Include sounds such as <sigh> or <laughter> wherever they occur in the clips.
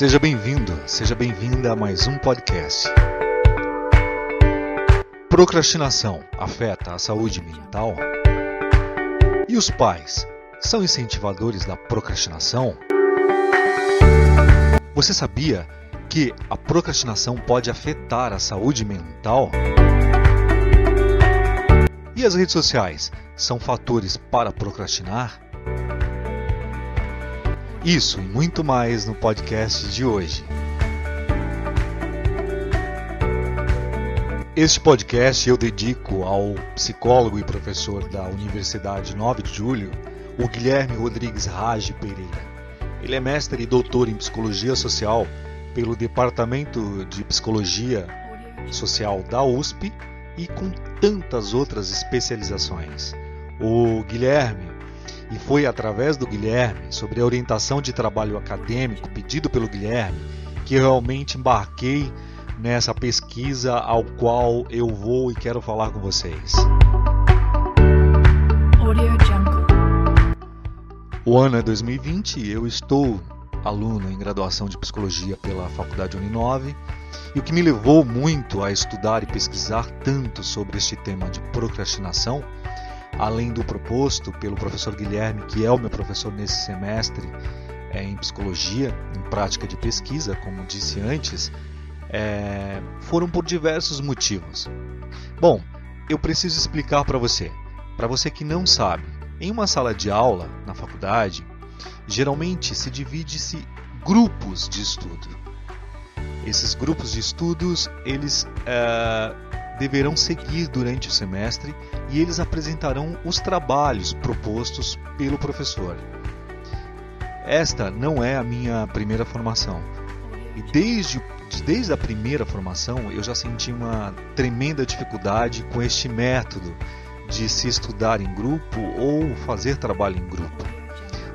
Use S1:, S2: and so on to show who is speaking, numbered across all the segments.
S1: Seja bem-vindo, seja bem-vinda a mais um podcast. Procrastinação afeta a saúde mental? E os pais são incentivadores da procrastinação? Você sabia que a procrastinação pode afetar a saúde mental? E as redes sociais são fatores para procrastinar? Isso e muito mais no podcast de hoje. Este podcast eu dedico ao psicólogo e professor da Universidade 9 de Julho, o Guilherme Rodrigues Rage Pereira. Ele é mestre e doutor em psicologia social pelo Departamento de Psicologia Social da USP e com tantas outras especializações. O Guilherme e foi através do Guilherme, sobre a orientação de trabalho acadêmico pedido pelo Guilherme, que eu realmente embarquei nessa pesquisa ao qual eu vou e quero falar com vocês. O ano é 2020 e eu estou aluno em graduação de psicologia pela Faculdade Uninove. E o que me levou muito a estudar e pesquisar tanto sobre este tema de procrastinação além do proposto pelo professor Guilherme, que é o meu professor nesse semestre é, em psicologia, em prática de pesquisa, como disse antes, é, foram por diversos motivos. Bom, eu preciso explicar para você. Para você que não sabe, em uma sala de aula na faculdade, geralmente se divide-se grupos de estudo. Esses grupos de estudos, eles é, deverão seguir durante o semestre e eles apresentarão os trabalhos propostos pelo professor. Esta não é a minha primeira formação. E desde, desde a primeira formação eu já senti uma tremenda dificuldade com este método de se estudar em grupo ou fazer trabalho em grupo.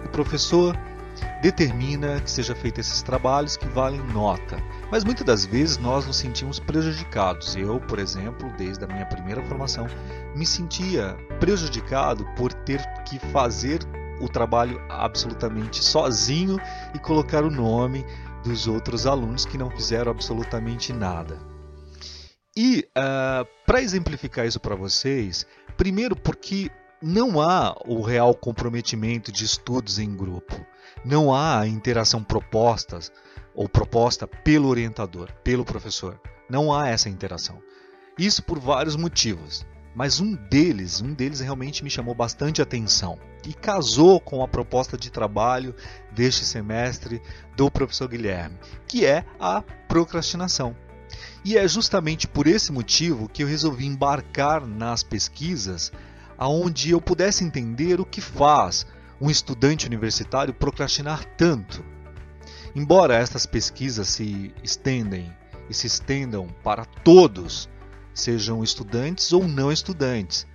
S1: O professor determina que seja feito esses trabalhos que valem nota. Mas muitas das vezes nós nos sentimos prejudicados. Eu, por exemplo, desde a minha primeira formação, me sentia prejudicado por ter que fazer o trabalho absolutamente sozinho e colocar o nome dos outros alunos que não fizeram absolutamente nada. E uh, ah, para exemplificar isso para vocês, primeiro porque não há o real comprometimento de estudos em grupo. Não há interação propostas ou proposta pelo orientador, pelo professor. Não há essa interação. Isso por vários motivos, mas um deles, um deles realmente me chamou bastante atenção e casou com a proposta de trabalho deste semestre do professor Guilherme, que é a procrastinação. E é justamente por esse motivo que eu resolvi embarcar nas pesquisas aonde eu pudesse entender o que faz um estudante universitário procrastinar tanto. Embora estas pesquisas se estendem e se estendam para todos, sejam estudantes ou não estudantes,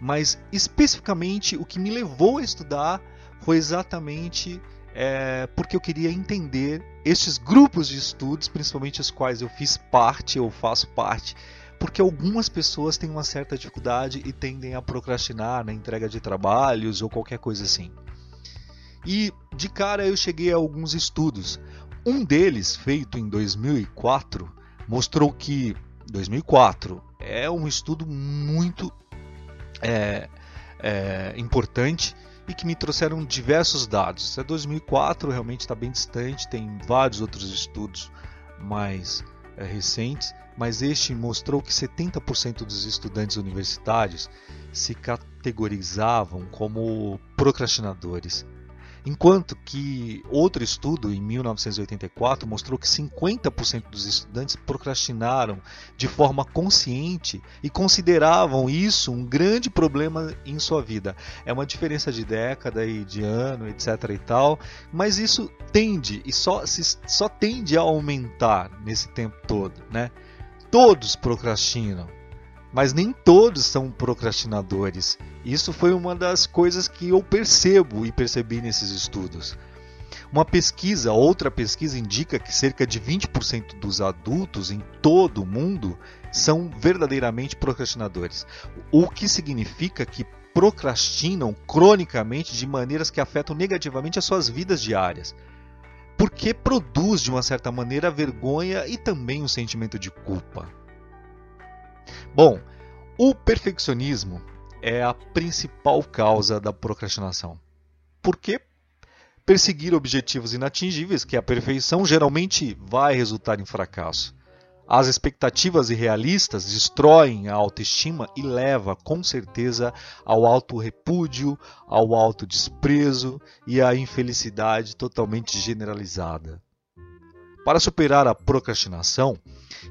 S1: mas especificamente o que me levou a estudar foi exatamente é, porque eu queria entender estes grupos de estudos, principalmente os quais eu fiz parte ou faço parte, porque algumas pessoas têm uma certa dificuldade e tendem a procrastinar na entrega de trabalhos ou qualquer coisa assim. E de cara eu cheguei a alguns estudos. Um deles, feito em 2004, mostrou que 2004 é um estudo muito é, é, importante e que me trouxeram diversos dados. É 2004, realmente está bem distante, tem vários outros estudos mais é, recentes, mas este mostrou que 70% dos estudantes universitários se categorizavam como procrastinadores. Enquanto que outro estudo em 1984 mostrou que 50% dos estudantes procrastinaram de forma consciente e consideravam isso um grande problema em sua vida. É uma diferença de década e de ano, etc e tal, mas isso tende e só, se, só tende a aumentar nesse tempo todo, né? Todos procrastinam, mas nem todos são procrastinadores. Isso foi uma das coisas que eu percebo e percebi nesses estudos. Uma pesquisa, outra pesquisa indica que cerca de 20% dos adultos em todo o mundo são verdadeiramente procrastinadores, o que significa que procrastinam cronicamente de maneiras que afetam negativamente as suas vidas diárias. porque produz de uma certa maneira vergonha e também um sentimento de culpa. Bom, o perfeccionismo é a principal causa da procrastinação. Porque perseguir objetivos inatingíveis, que é a perfeição, geralmente vai resultar em fracasso. As expectativas irrealistas destroem a autoestima e leva com certeza ao auto-repúdio, ao auto-desprezo e à infelicidade totalmente generalizada. Para superar a procrastinação,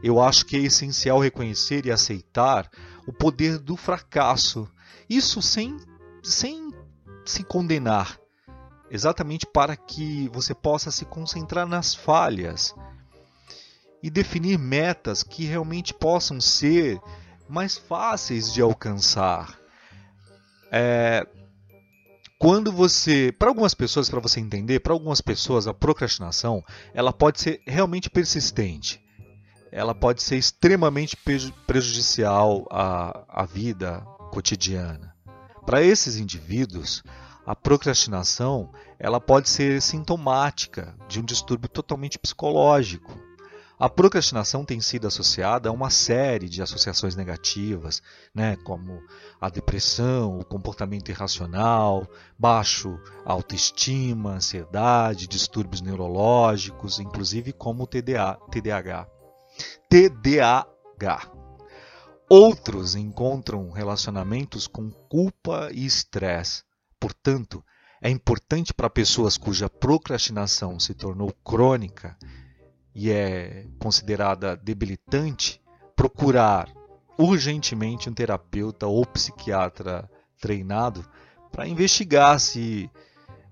S1: eu acho que é essencial reconhecer e aceitar o poder do fracasso. Isso sem, sem se condenar, exatamente para que você possa se concentrar nas falhas e definir metas que realmente possam ser mais fáceis de alcançar. É, quando você, para algumas pessoas, para você entender, para algumas pessoas a procrastinação, ela pode ser realmente persistente. Ela pode ser extremamente prejudicial à, à vida cotidiana. Para esses indivíduos, a procrastinação ela pode ser sintomática de um distúrbio totalmente psicológico. A procrastinação tem sido associada a uma série de associações negativas, né, como a depressão, o comportamento irracional, baixo autoestima, ansiedade, distúrbios neurológicos, inclusive como o TDA, TDAH. TDAH. Outros encontram relacionamentos com culpa e estresse. Portanto, é importante para pessoas cuja procrastinação se tornou crônica e é considerada debilitante, procurar urgentemente um terapeuta ou psiquiatra treinado para investigar se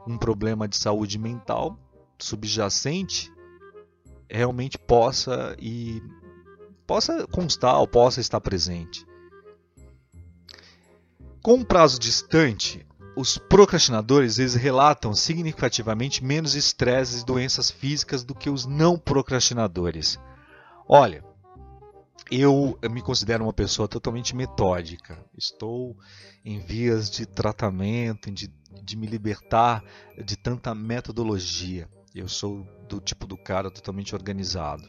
S1: um problema de saúde mental subjacente realmente possa e possa constar ou possa estar presente. Com um prazo distante, os procrastinadores eles relatam significativamente menos estresse e doenças físicas do que os não procrastinadores. Olha, eu me considero uma pessoa totalmente metódica. Estou em vias de tratamento, de, de me libertar de tanta metodologia. Eu sou do tipo do cara totalmente organizado.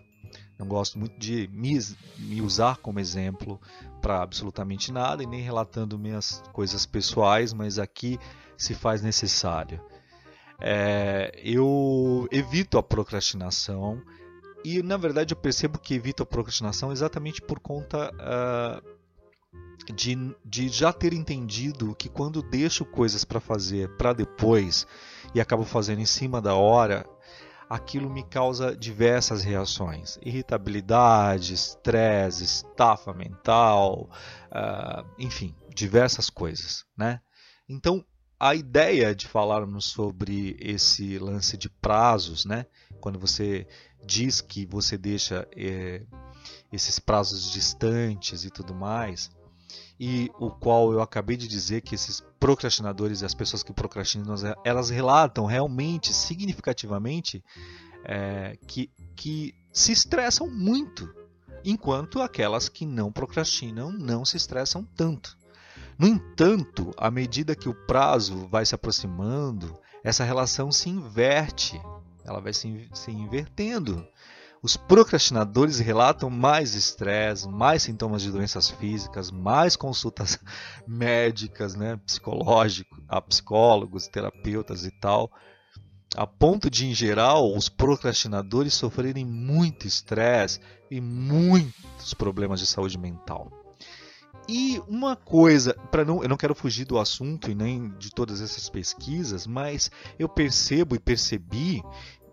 S1: Não gosto muito de me, me usar como exemplo para absolutamente nada e nem relatando minhas coisas pessoais, mas aqui se faz necessário. É, eu evito a procrastinação e, na verdade, eu percebo que evito a procrastinação exatamente por conta uh, de, de já ter entendido que quando deixo coisas para fazer para depois e acabo fazendo em cima da hora, aquilo me causa diversas reações: irritabilidade, estresse, estafa mental, uh, enfim, diversas coisas, né? Então, a ideia de falarmos sobre esse lance de prazos, né? Quando você diz que você deixa eh, esses prazos distantes e tudo mais, e o qual eu acabei de dizer que esses procrastinadores e as pessoas que procrastinam, elas relatam realmente, significativamente, é, que, que se estressam muito, enquanto aquelas que não procrastinam não se estressam tanto. No entanto, à medida que o prazo vai se aproximando, essa relação se inverte, ela vai se, se invertendo. Os procrastinadores relatam mais estresse, mais sintomas de doenças físicas, mais consultas <laughs> médicas, né, psicológico, a psicólogos, terapeutas e tal, a ponto de, em geral, os procrastinadores sofrerem muito estresse e muitos problemas de saúde mental. E uma coisa, para não, eu não quero fugir do assunto e nem de todas essas pesquisas, mas eu percebo e percebi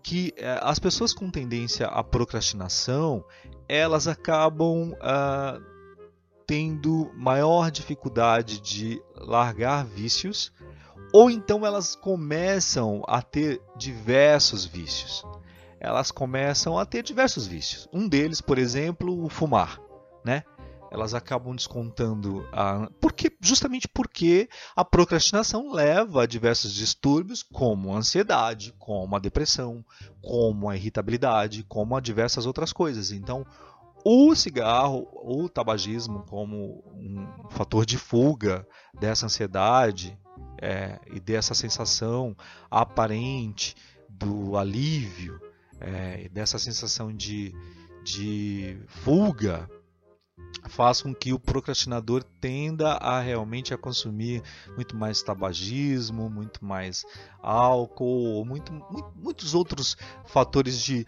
S1: que eh, as pessoas com tendência à procrastinação elas acabam ah, tendo maior dificuldade de largar vícios ou então elas começam a ter diversos vícios. Elas começam a ter diversos vícios. Um deles, por exemplo, o fumar, né? Elas acabam descontando a. Porque, justamente porque a procrastinação leva a diversos distúrbios, como a ansiedade, como a depressão, como a irritabilidade, como a diversas outras coisas. Então, o cigarro, o tabagismo, como um fator de fuga dessa ansiedade é, e dessa sensação aparente do alívio é, dessa sensação de, de fuga faz com que o procrastinador tenda a realmente a consumir muito mais tabagismo, muito mais álcool, muito, muito, muitos outros fatores de,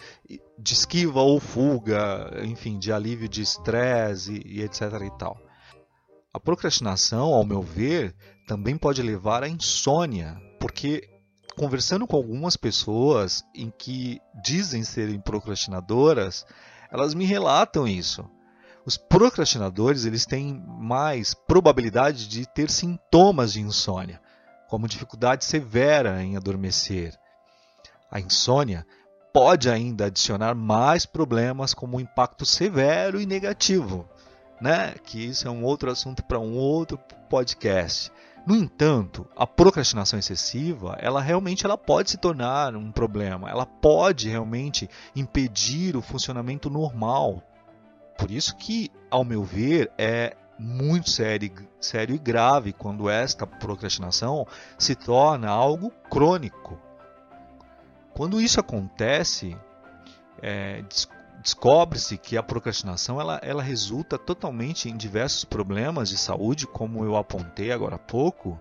S1: de esquiva ou fuga, enfim, de alívio de estresse e, e etc e tal. A procrastinação, ao meu ver, também pode levar à insônia, porque conversando com algumas pessoas em que dizem serem procrastinadoras, elas me relatam isso os procrastinadores eles têm mais probabilidade de ter sintomas de insônia, como dificuldade severa em adormecer. A insônia pode ainda adicionar mais problemas como um impacto severo e negativo, né? Que isso é um outro assunto para um outro podcast. No entanto, a procrastinação excessiva, ela realmente ela pode se tornar um problema. Ela pode realmente impedir o funcionamento normal por isso que, ao meu ver, é muito sério, sério e grave quando esta procrastinação se torna algo crônico. Quando isso acontece, é, descobre-se que a procrastinação ela, ela resulta totalmente em diversos problemas de saúde, como eu apontei agora há pouco,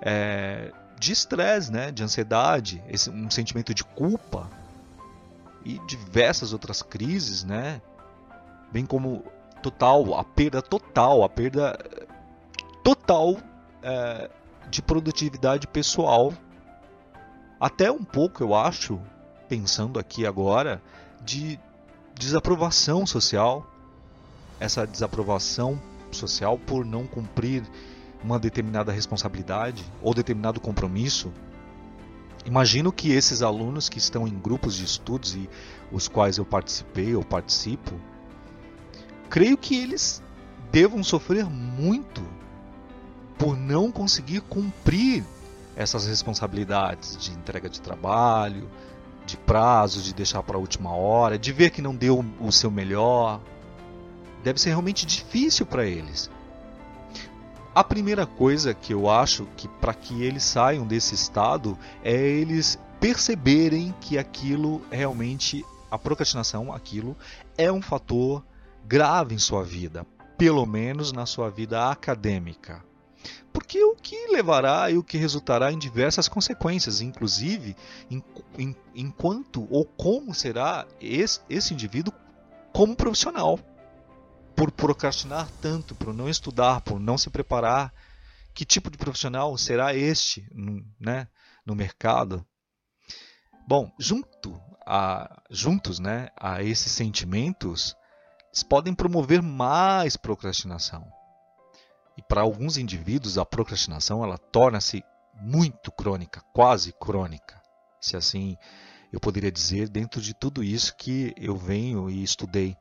S1: é, de estresse, né, de ansiedade, esse, um sentimento de culpa e diversas outras crises, né, bem como total, a perda total, a perda total é, de produtividade pessoal. Até um pouco, eu acho, pensando aqui agora, de desaprovação social. Essa desaprovação social por não cumprir uma determinada responsabilidade ou determinado compromisso. Imagino que esses alunos que estão em grupos de estudos e os quais eu participei ou participo, creio que eles devam sofrer muito por não conseguir cumprir essas responsabilidades de entrega de trabalho, de prazo, de deixar para a última hora, de ver que não deu o seu melhor. Deve ser realmente difícil para eles. A primeira coisa que eu acho que para que eles saiam desse estado é eles perceberem que aquilo realmente a procrastinação, aquilo é um fator grave em sua vida, pelo menos na sua vida acadêmica. Porque o que levará e o que resultará em diversas consequências, inclusive em, em, enquanto ou como será esse, esse indivíduo como profissional. Por procrastinar tanto, por não estudar, por não se preparar, que tipo de profissional será este né, no mercado? Bom, junto a, juntos né, a esses sentimentos, podem promover mais procrastinação. E para alguns indivíduos, a procrastinação ela torna-se muito crônica, quase crônica, se assim eu poderia dizer, dentro de tudo isso que eu venho e estudei.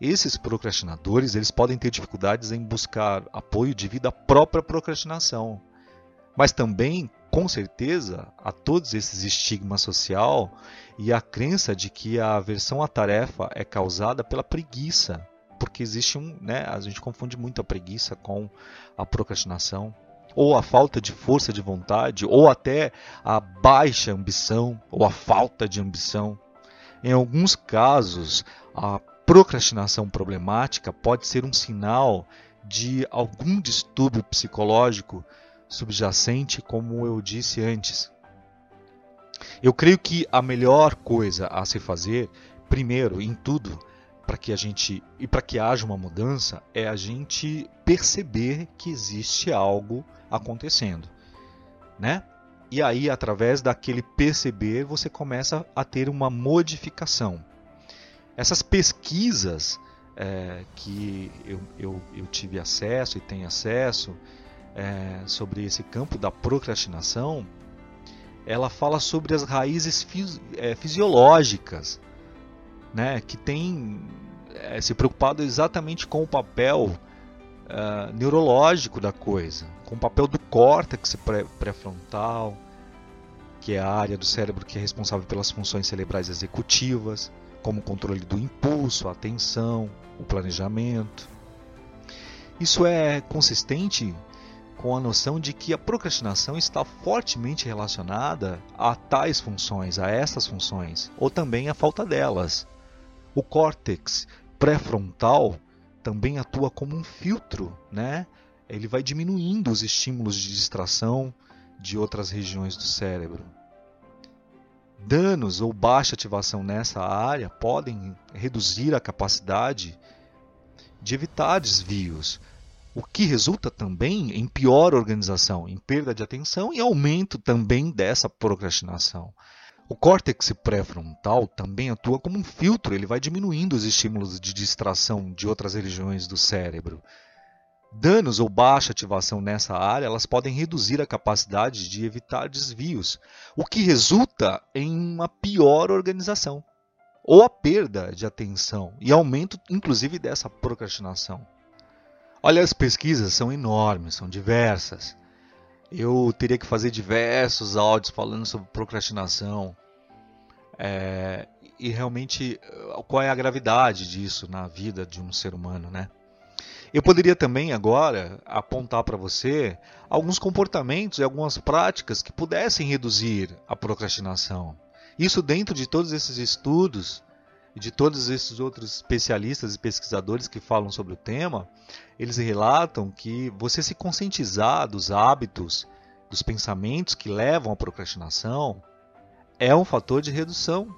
S1: Esses procrastinadores eles podem ter dificuldades em buscar apoio devido à própria procrastinação, mas também com certeza, a todos esses estigmas social e a crença de que a aversão à tarefa é causada pela preguiça, porque existe um, né, a gente confunde muito a preguiça com a procrastinação, ou a falta de força de vontade, ou até a baixa ambição, ou a falta de ambição. Em alguns casos, a procrastinação problemática pode ser um sinal de algum distúrbio psicológico subjacente, como eu disse antes. Eu creio que a melhor coisa a se fazer, primeiro em tudo, para que a gente e para que haja uma mudança, é a gente perceber que existe algo acontecendo, né? E aí, através daquele perceber, você começa a ter uma modificação. Essas pesquisas é, que eu, eu, eu tive acesso e tenho acesso, é, sobre esse campo da procrastinação, ela fala sobre as raízes fisi é, fisiológicas, né, que tem é, se preocupado exatamente com o papel é, neurológico da coisa, com o papel do córtex pré-frontal, que é a área do cérebro que é responsável pelas funções cerebrais executivas, como o controle do impulso, a atenção, o planejamento. Isso é consistente com a noção de que a procrastinação está fortemente relacionada a tais funções, a essas funções, ou também a falta delas. O córtex pré-frontal também atua como um filtro, né? Ele vai diminuindo os estímulos de distração de outras regiões do cérebro. Danos ou baixa ativação nessa área podem reduzir a capacidade de evitar desvios, o que resulta também em pior organização, em perda de atenção e aumento também dessa procrastinação. O córtex pré-frontal também atua como um filtro, ele vai diminuindo os estímulos de distração de outras regiões do cérebro. Danos ou baixa ativação nessa área, elas podem reduzir a capacidade de evitar desvios, o que resulta em uma pior organização ou a perda de atenção e aumento inclusive dessa procrastinação. Olha, as pesquisas são enormes, são diversas. Eu teria que fazer diversos áudios falando sobre procrastinação. É, e realmente qual é a gravidade disso na vida de um ser humano, né? Eu poderia também agora apontar para você alguns comportamentos e algumas práticas que pudessem reduzir a procrastinação. Isso dentro de todos esses estudos e de todos esses outros especialistas e pesquisadores que falam sobre o tema, eles relatam que você se conscientizar dos hábitos, dos pensamentos que levam à procrastinação, é um fator de redução.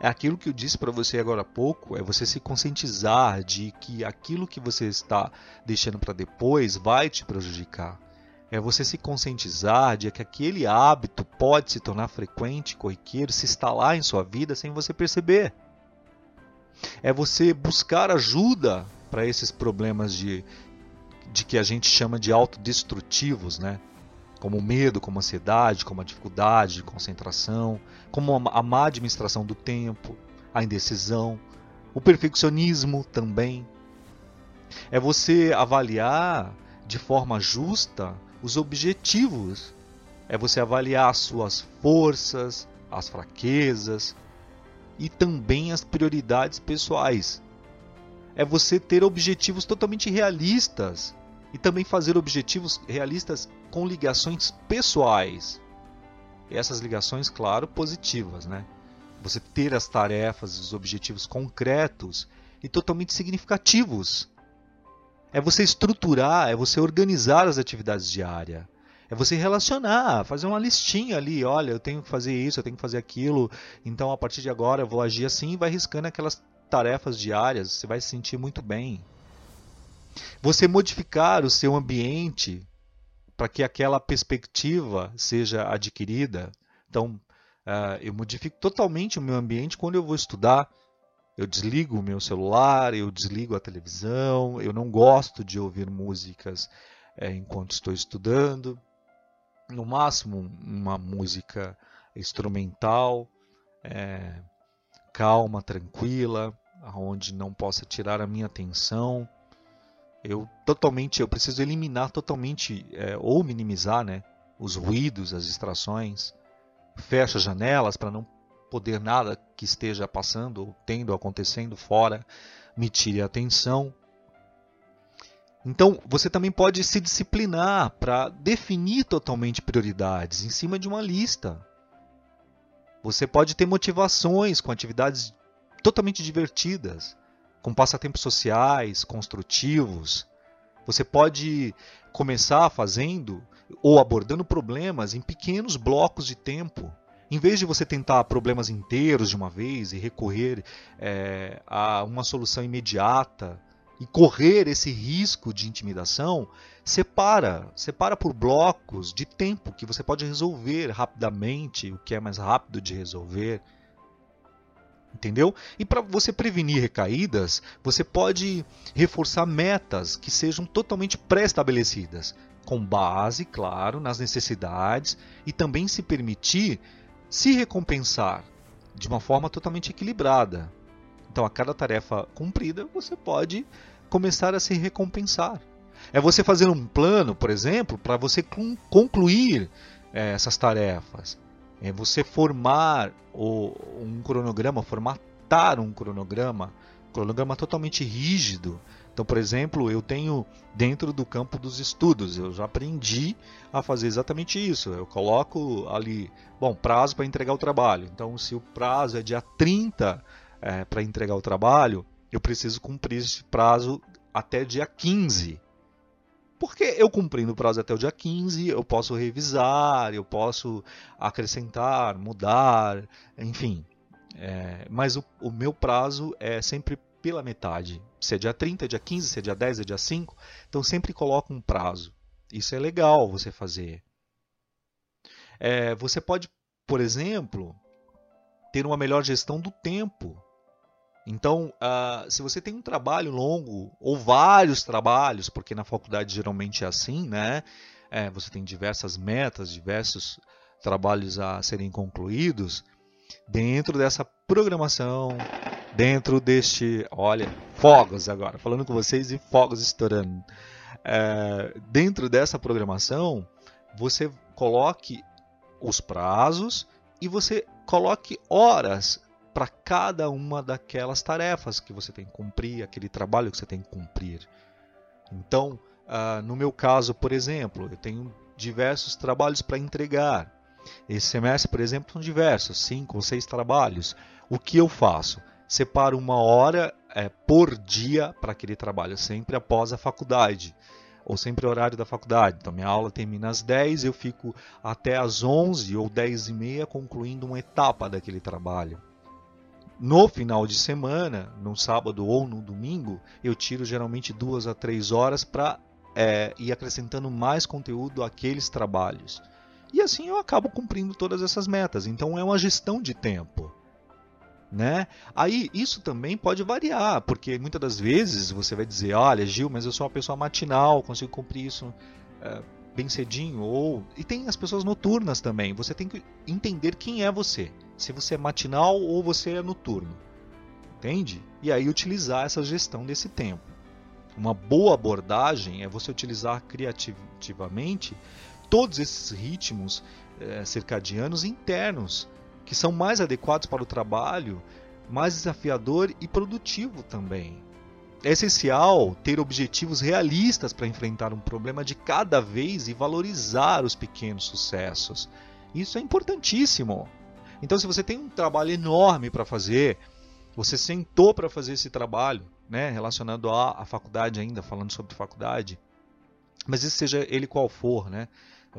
S1: É aquilo que eu disse para você agora há pouco, é você se conscientizar de que aquilo que você está deixando para depois vai te prejudicar. É você se conscientizar de que aquele hábito pode se tornar frequente, corriqueiro, se instalar em sua vida sem você perceber é você buscar ajuda para esses problemas de, de que a gente chama de autodestrutivos, né? Como o medo, como a ansiedade, como a dificuldade de concentração, como a má administração do tempo, a indecisão, o perfeccionismo também. É você avaliar de forma justa os objetivos. É você avaliar as suas forças, as fraquezas, e também as prioridades pessoais. É você ter objetivos totalmente realistas e também fazer objetivos realistas com ligações pessoais. E essas ligações, claro, positivas, né? Você ter as tarefas, os objetivos concretos e totalmente significativos. É você estruturar, é você organizar as atividades diárias. É você relacionar, fazer uma listinha ali. Olha, eu tenho que fazer isso, eu tenho que fazer aquilo. Então, a partir de agora, eu vou agir assim e vai riscando aquelas tarefas diárias. Você vai se sentir muito bem. Você modificar o seu ambiente para que aquela perspectiva seja adquirida. Então, uh, eu modifico totalmente o meu ambiente quando eu vou estudar. Eu desligo o meu celular, eu desligo a televisão, eu não gosto de ouvir músicas é, enquanto estou estudando no máximo uma música instrumental, é, calma, tranquila, onde não possa tirar a minha atenção. Eu totalmente, eu preciso eliminar totalmente é, ou minimizar, né, os ruídos, as distrações. Fecho as janelas para não poder nada que esteja passando ou tendo acontecendo fora me tire a atenção. Então, você também pode se disciplinar para definir totalmente prioridades em cima de uma lista. Você pode ter motivações com atividades totalmente divertidas, com passatempos sociais, construtivos. Você pode começar fazendo ou abordando problemas em pequenos blocos de tempo. Em vez de você tentar problemas inteiros de uma vez e recorrer é, a uma solução imediata, e correr esse risco de intimidação, separa, separa por blocos de tempo que você pode resolver rapidamente, o que é mais rápido de resolver. Entendeu? E para você prevenir recaídas, você pode reforçar metas que sejam totalmente pré-estabelecidas, com base, claro, nas necessidades e também se permitir se recompensar de uma forma totalmente equilibrada. Então, a cada tarefa cumprida, você pode começar a se recompensar. É você fazer um plano, por exemplo, para você concluir é, essas tarefas. É você formar um cronograma, formatar um cronograma, cronograma totalmente rígido, Então, por exemplo, eu tenho dentro do campo dos estudos, eu já aprendi a fazer exatamente isso. Eu coloco ali, bom, prazo para entregar o trabalho. Então, se o prazo é dia 30 é, para entregar o trabalho, eu preciso cumprir esse prazo até dia 15. Porque eu cumprindo o prazo até o dia 15, eu posso revisar, eu posso acrescentar, mudar, enfim. É, mas o, o meu prazo é sempre pela metade. Se é dia 30, é dia 15, se é dia 10, é dia 5. Então sempre coloca um prazo. Isso é legal você fazer. É, você pode, por exemplo, ter uma melhor gestão do tempo. Então, uh, se você tem um trabalho longo ou vários trabalhos, porque na faculdade geralmente é assim, né? É, você tem diversas metas, diversos trabalhos a serem concluídos. Dentro dessa programação, dentro deste, olha, fogos agora, falando com vocês e fogos estourando. É, dentro dessa programação, você coloque os prazos e você coloque horas para cada uma daquelas tarefas que você tem que cumprir, aquele trabalho que você tem que cumprir. Então, uh, no meu caso, por exemplo, eu tenho diversos trabalhos para entregar. Esse semestre, por exemplo, são diversos, cinco ou seis trabalhos. O que eu faço? Separo uma hora é, por dia para aquele trabalho, sempre após a faculdade ou sempre horário da faculdade. Então, minha aula termina às 10, eu fico até às 11 ou 10 e meia concluindo uma etapa daquele trabalho. No final de semana, no sábado ou no domingo, eu tiro geralmente duas a três horas para é, ir acrescentando mais conteúdo àqueles trabalhos. E assim eu acabo cumprindo todas essas metas. Então é uma gestão de tempo. Né? Aí isso também pode variar, porque muitas das vezes você vai dizer, olha, Gil, mas eu sou uma pessoa matinal, consigo cumprir isso é, bem cedinho. Ou e tem as pessoas noturnas também. Você tem que entender quem é você se você é matinal ou você é noturno. Entende? E aí utilizar essa gestão desse tempo. Uma boa abordagem é você utilizar criativamente todos esses ritmos é, circadianos internos, que são mais adequados para o trabalho, mais desafiador e produtivo também. É essencial ter objetivos realistas para enfrentar um problema de cada vez e valorizar os pequenos sucessos. Isso é importantíssimo. Então, se você tem um trabalho enorme para fazer, você sentou para fazer esse trabalho, né, relacionado à, à, faculdade ainda, falando sobre faculdade, mas isso seja ele qual for, né,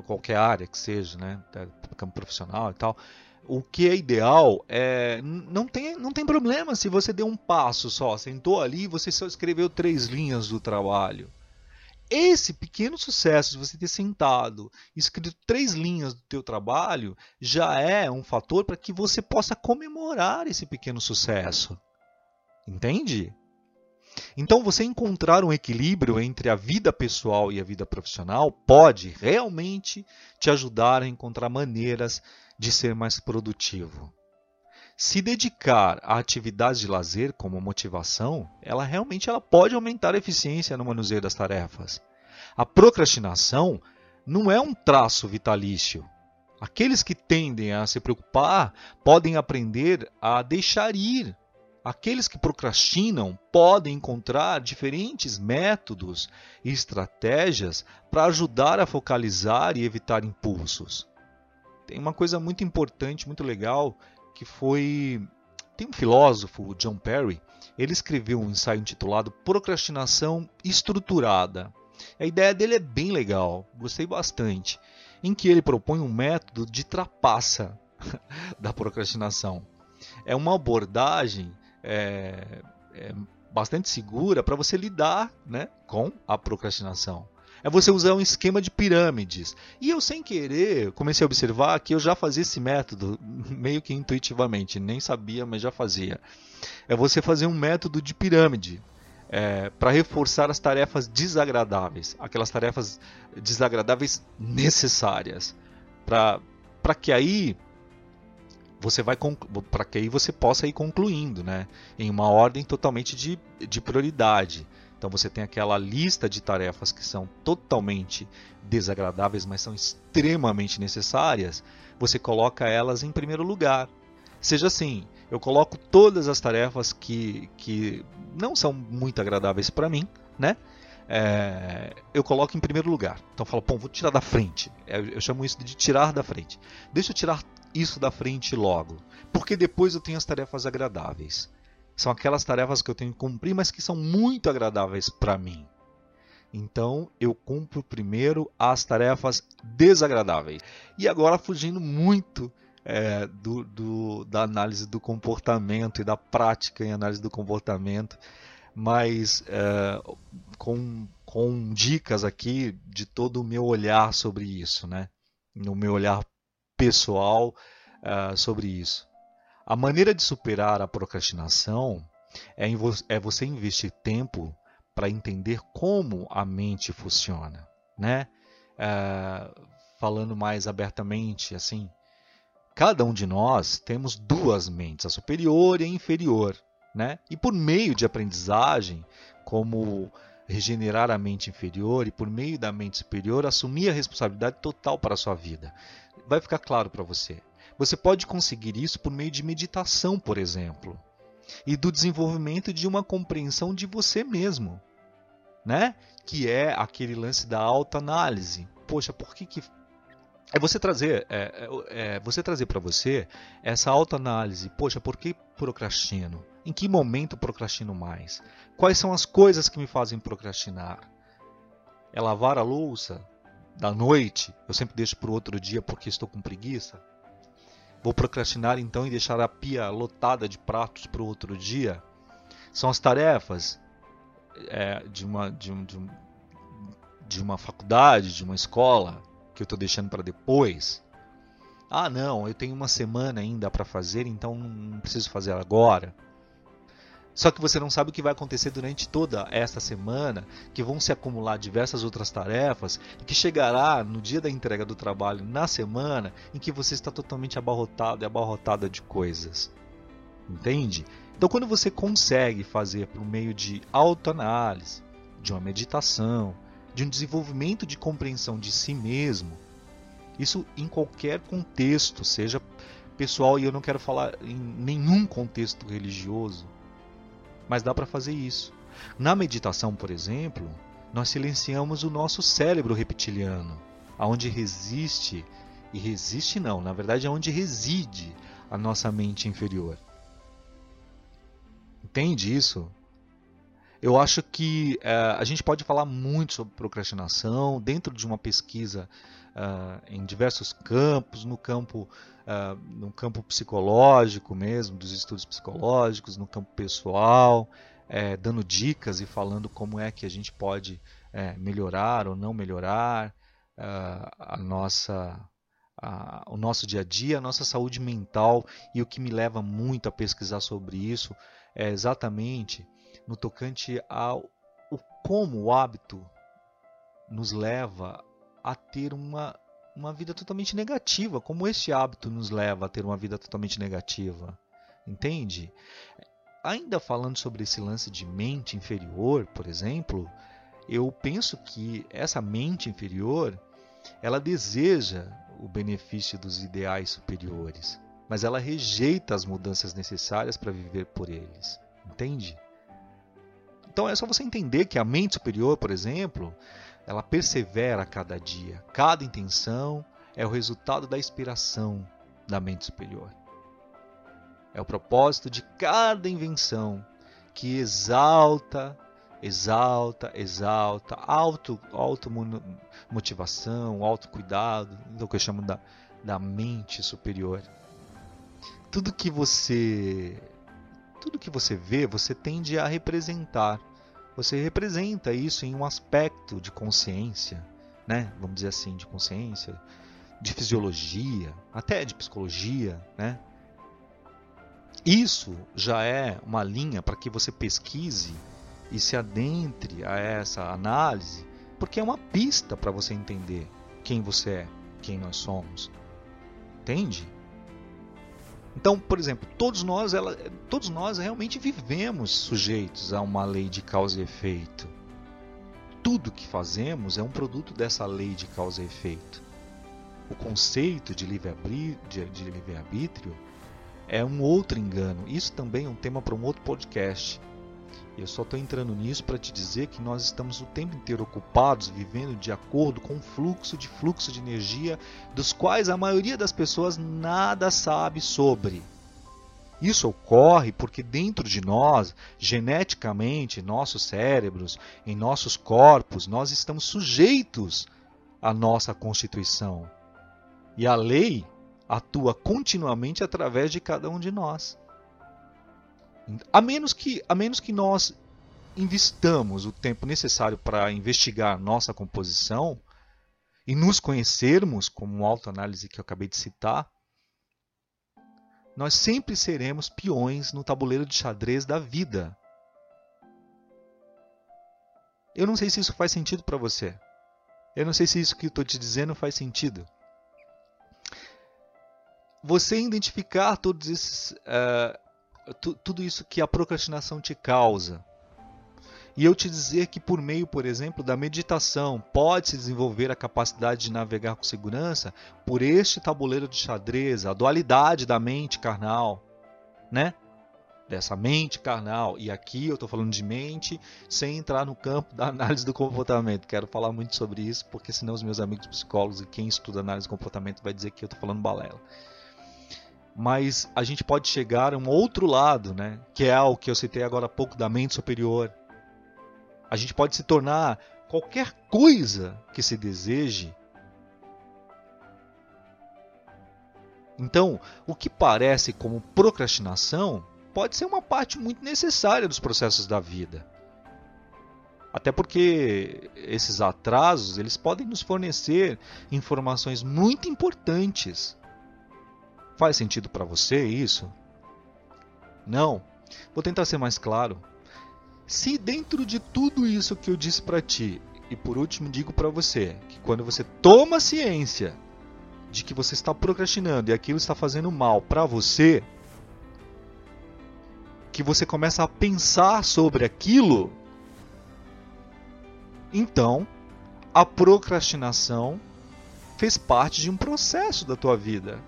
S1: qualquer área que seja, né, campo profissional e tal, o que é ideal é não tem, não tem problema se você deu um passo só, sentou ali você só escreveu três linhas do trabalho. Esse pequeno sucesso de você ter sentado, escrito três linhas do teu trabalho, já é um fator para que você possa comemorar esse pequeno sucesso. Entende? Então, você encontrar um equilíbrio entre a vida pessoal e a vida profissional pode realmente te ajudar a encontrar maneiras de ser mais produtivo. Se dedicar a atividades de lazer como motivação, ela realmente ela pode aumentar a eficiência no manuseio das tarefas. A procrastinação não é um traço vitalício. Aqueles que tendem a se preocupar podem aprender a deixar ir. Aqueles que procrastinam podem encontrar diferentes métodos e estratégias para ajudar a focalizar e evitar impulsos. Tem uma coisa muito importante, muito legal, que foi. Tem um filósofo, John Perry, ele escreveu um ensaio intitulado Procrastinação Estruturada. A ideia dele é bem legal, gostei bastante, em que ele propõe um método de trapaça <laughs> da procrastinação. É uma abordagem é, é bastante segura para você lidar né, com a procrastinação é você usar um esquema de pirâmides. E eu, sem querer, comecei a observar que eu já fazia esse método <laughs> meio que intuitivamente, nem sabia, mas já fazia. É você fazer um método de pirâmide. É, para reforçar as tarefas desagradáveis, aquelas tarefas desagradáveis necessárias, para que aí você vai para que aí você possa ir concluindo, né, em uma ordem totalmente de, de prioridade. Então você tem aquela lista de tarefas que são totalmente desagradáveis, mas são extremamente necessárias. Você coloca elas em primeiro lugar. Seja assim, eu coloco todas as tarefas que, que não são muito agradáveis para mim né? É, eu coloco em primeiro lugar. Então eu falo, pô, vou tirar da frente. É, eu chamo isso de tirar da frente. Deixa eu tirar isso da frente logo. Porque depois eu tenho as tarefas agradáveis. São aquelas tarefas que eu tenho que cumprir, mas que são muito agradáveis para mim. Então eu cumpro primeiro as tarefas desagradáveis. E agora fugindo muito é, do, do, da análise do comportamento e da prática em análise do comportamento, mas é, com, com dicas aqui de todo o meu olhar sobre isso, né? no meu olhar pessoal uh, sobre isso. A maneira de superar a procrastinação é, é você investir tempo para entender como a mente funciona, né? Uh, falando mais abertamente, assim, cada um de nós temos duas mentes, a superior e a inferior, né? E por meio de aprendizagem, como regenerar a mente inferior e por meio da mente superior assumir a responsabilidade total para a sua vida. Vai ficar claro para você. Você pode conseguir isso por meio de meditação, por exemplo, e do desenvolvimento de uma compreensão de você mesmo, né? Que é aquele lance da autoanálise. Poxa, por que que é você trazer, é, é, é você trazer para você essa autoanálise. Poxa, por que procrastino? Em que momento procrastino mais? Quais são as coisas que me fazem procrastinar? É lavar a louça da noite? Eu sempre deixo para o outro dia porque estou com preguiça. Vou procrastinar então e deixar a pia lotada de pratos para o outro dia? São as tarefas é, de, uma, de, um, de, um, de uma faculdade, de uma escola, que eu estou deixando para depois. Ah, não, eu tenho uma semana ainda para fazer, então não preciso fazer agora. Só que você não sabe o que vai acontecer durante toda esta semana, que vão se acumular diversas outras tarefas, e que chegará no dia da entrega do trabalho, na semana, em que você está totalmente abarrotado e abarrotada de coisas. Entende? Então, quando você consegue fazer por meio de autoanálise, de uma meditação, de um desenvolvimento de compreensão de si mesmo, isso em qualquer contexto, seja pessoal, e eu não quero falar em nenhum contexto religioso, mas dá para fazer isso. Na meditação, por exemplo, nós silenciamos o nosso cérebro reptiliano, aonde resiste e resiste não, na verdade é onde reside a nossa mente inferior. Entende isso? Eu acho que uh, a gente pode falar muito sobre procrastinação dentro de uma pesquisa uh, em diversos campos, no campo, uh, no campo psicológico mesmo, dos estudos psicológicos, no campo pessoal, é, dando dicas e falando como é que a gente pode é, melhorar ou não melhorar a nossa o nosso dia a dia, a nossa saúde mental e o que me leva muito a pesquisar sobre isso é exatamente no tocante ao o como o hábito nos leva a ter uma, uma vida totalmente negativa, como este hábito nos leva a ter uma vida totalmente negativa. Entende? Ainda falando sobre esse lance de mente inferior, por exemplo, eu penso que essa mente inferior, ela deseja o benefício dos ideais superiores, mas ela rejeita as mudanças necessárias para viver por eles. Entende? Então é só você entender que a mente superior, por exemplo, ela persevera a cada dia. Cada intenção é o resultado da inspiração da mente superior. É o propósito de cada invenção que exalta, exalta, exalta, auto, auto motivação, autocuidado, é o que eu chamo da, da mente superior. Tudo que você tudo que você vê, você tende a representar. Você representa isso em um aspecto de consciência, né? Vamos dizer assim, de consciência, de fisiologia, até de psicologia, né? Isso já é uma linha para que você pesquise e se adentre a essa análise, porque é uma pista para você entender quem você é, quem nós somos. Entende? Então, por exemplo, todos nós, ela, todos nós realmente vivemos sujeitos a uma lei de causa e efeito. Tudo que fazemos é um produto dessa lei de causa e efeito. O conceito de livre-arbítrio livre é um outro engano. Isso também é um tema para um outro podcast. Eu só estou entrando nisso para te dizer que nós estamos o tempo inteiro ocupados, vivendo de acordo com o fluxo de fluxo de energia, dos quais a maioria das pessoas nada sabe sobre. Isso ocorre porque dentro de nós, geneticamente, nossos cérebros, em nossos corpos, nós estamos sujeitos à nossa constituição. E a lei atua continuamente através de cada um de nós. A menos que, a menos que nós investamos o tempo necessário para investigar nossa composição e nos conhecermos, como uma autoanálise que eu acabei de citar, nós sempre seremos peões no tabuleiro de xadrez da vida. Eu não sei se isso faz sentido para você. Eu não sei se isso que eu estou te dizendo faz sentido. Você identificar todos esses, uh, tudo isso que a procrastinação te causa. E eu te dizer que por meio, por exemplo, da meditação, pode-se desenvolver a capacidade de navegar com segurança por este tabuleiro de xadrez, a dualidade da mente carnal, né? Dessa mente carnal. E aqui eu estou falando de mente sem entrar no campo da análise do comportamento. Quero falar muito sobre isso, porque senão os meus amigos psicólogos e quem estuda análise do comportamento vai dizer que eu estou falando balela mas a gente pode chegar a um outro lado, né? que é o que eu citei agora há pouco da mente superior. A gente pode se tornar qualquer coisa que se deseje. Então, o que parece como procrastinação pode ser uma parte muito necessária dos processos da vida. Até porque esses atrasos, eles podem nos fornecer informações muito importantes Faz sentido para você isso? Não. Vou tentar ser mais claro. Se dentro de tudo isso que eu disse para ti, e por último digo para você, que quando você toma ciência de que você está procrastinando e aquilo está fazendo mal para você, que você começa a pensar sobre aquilo, então a procrastinação fez parte de um processo da tua vida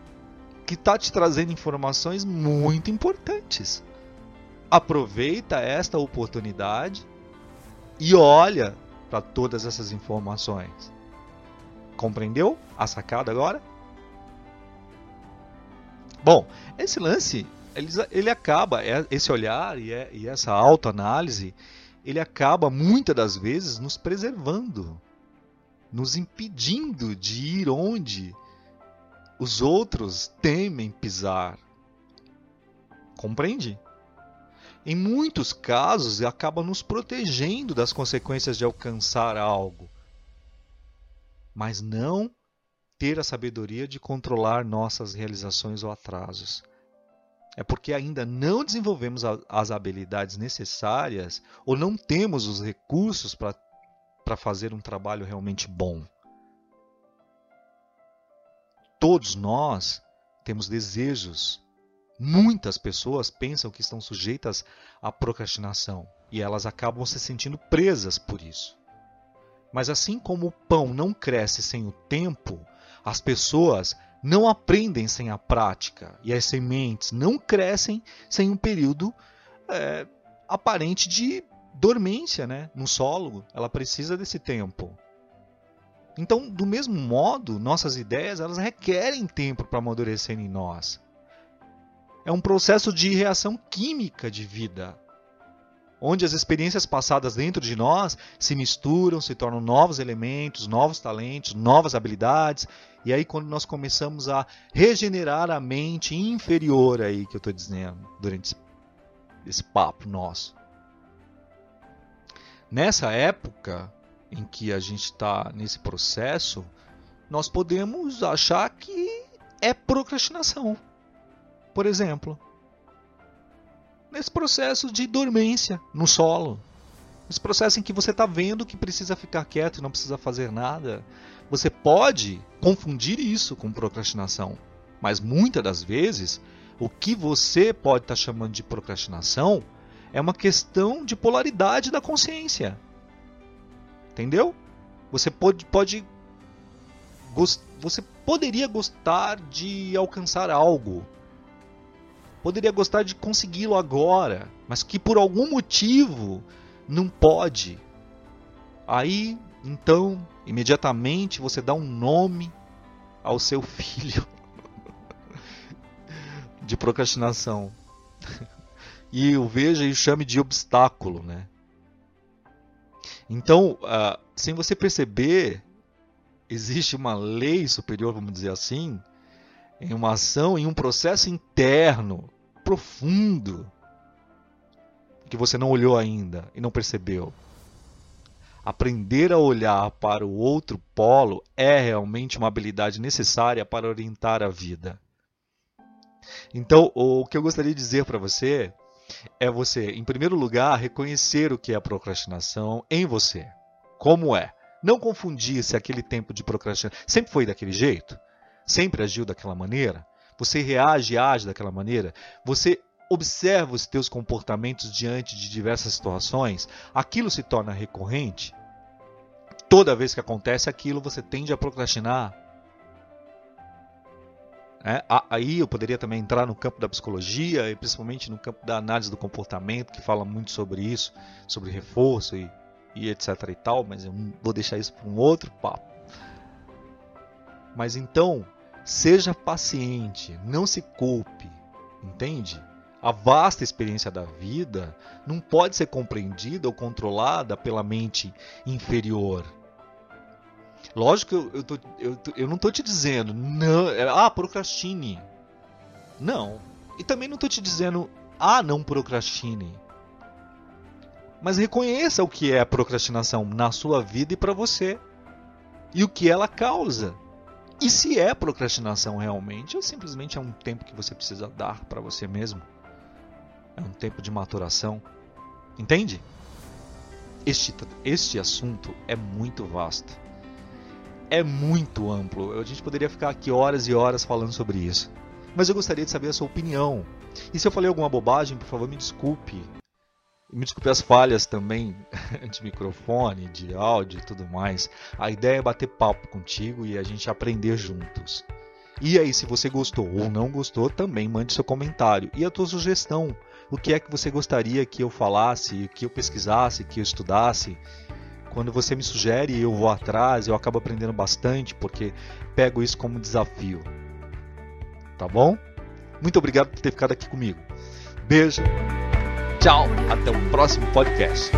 S1: que está te trazendo informações muito importantes. Aproveita esta oportunidade e olha para todas essas informações. Compreendeu a sacada agora? Bom, esse lance ele, ele acaba, é, esse olhar e, é, e essa autoanálise, ele acaba muitas das vezes nos preservando, nos impedindo de ir onde os outros temem pisar. Compreende? Em muitos casos, acaba nos protegendo das consequências de alcançar algo, mas não ter a sabedoria de controlar nossas realizações ou atrasos. É porque ainda não desenvolvemos as habilidades necessárias ou não temos os recursos para fazer um trabalho realmente bom. Todos nós temos desejos. Muitas pessoas pensam que estão sujeitas à procrastinação e elas acabam se sentindo presas por isso. Mas assim como o pão não cresce sem o tempo, as pessoas não aprendem sem a prática e as sementes não crescem sem um período é, aparente de dormência né, no solo. Ela precisa desse tempo. Então, do mesmo modo, nossas ideias elas requerem tempo para amadurecer em nós. É um processo de reação química de vida, onde as experiências passadas dentro de nós se misturam, se tornam novos elementos, novos talentos, novas habilidades, e aí quando nós começamos a regenerar a mente inferior aí que eu estou dizendo durante esse papo nosso. Nessa época, em que a gente está nesse processo, nós podemos achar que é procrastinação. Por exemplo, nesse processo de dormência no solo, nesse processo em que você está vendo que precisa ficar quieto e não precisa fazer nada, você pode confundir isso com procrastinação. Mas muitas das vezes, o que você pode estar tá chamando de procrastinação é uma questão de polaridade da consciência. Entendeu? Você pode, pode você poderia gostar de alcançar algo, poderia gostar de consegui-lo agora, mas que por algum motivo não pode. Aí, então, imediatamente você dá um nome ao seu <laughs> filho de procrastinação. <laughs> E o veja e o chame de obstáculo, né? Então, uh, sem você perceber, existe uma lei superior, vamos dizer assim, em uma ação, em um processo interno, profundo, que você não olhou ainda e não percebeu. Aprender a olhar para o outro polo é realmente uma habilidade necessária para orientar a vida. Então, o que eu gostaria de dizer para você é você, em primeiro lugar, reconhecer o que é a procrastinação em você. Como é? Não confundir se aquele tempo de procrastinação sempre foi daquele jeito, sempre agiu daquela maneira, você reage e age daquela maneira, você observa os teus comportamentos diante de diversas situações, aquilo se torna recorrente. Toda vez que acontece aquilo, você tende a procrastinar. É, aí eu poderia também entrar no campo da psicologia e principalmente no campo da análise do comportamento, que fala muito sobre isso, sobre reforço e, e etc e tal, mas eu vou deixar isso para um outro papo. Mas então, seja paciente, não se culpe, entende? A vasta experiência da vida não pode ser compreendida ou controlada pela mente inferior. Lógico que eu, eu, tô, eu, eu não estou te dizendo, não, é, ah, procrastine. Não. E também não estou te dizendo, ah, não procrastine. Mas reconheça o que é a procrastinação na sua vida e para você. E o que ela causa. E se é procrastinação realmente, ou simplesmente é um tempo que você precisa dar para você mesmo. É um tempo de maturação. Entende? Este, este assunto é muito vasto é muito amplo. A gente poderia ficar aqui horas e horas falando sobre isso. Mas eu gostaria de saber a sua opinião. E se eu falei alguma bobagem, por favor, me desculpe. Me desculpe as falhas também <laughs> de microfone, de áudio e tudo mais. A ideia é bater papo contigo e a gente aprender juntos. E aí, se você gostou ou não gostou, também mande seu comentário e a tua sugestão. O que é que você gostaria que eu falasse, que eu pesquisasse, que eu estudasse? Quando você me sugere, eu vou atrás, eu acabo aprendendo bastante porque pego isso como desafio. Tá bom? Muito obrigado por ter ficado aqui comigo. Beijo. Tchau. Até o próximo podcast.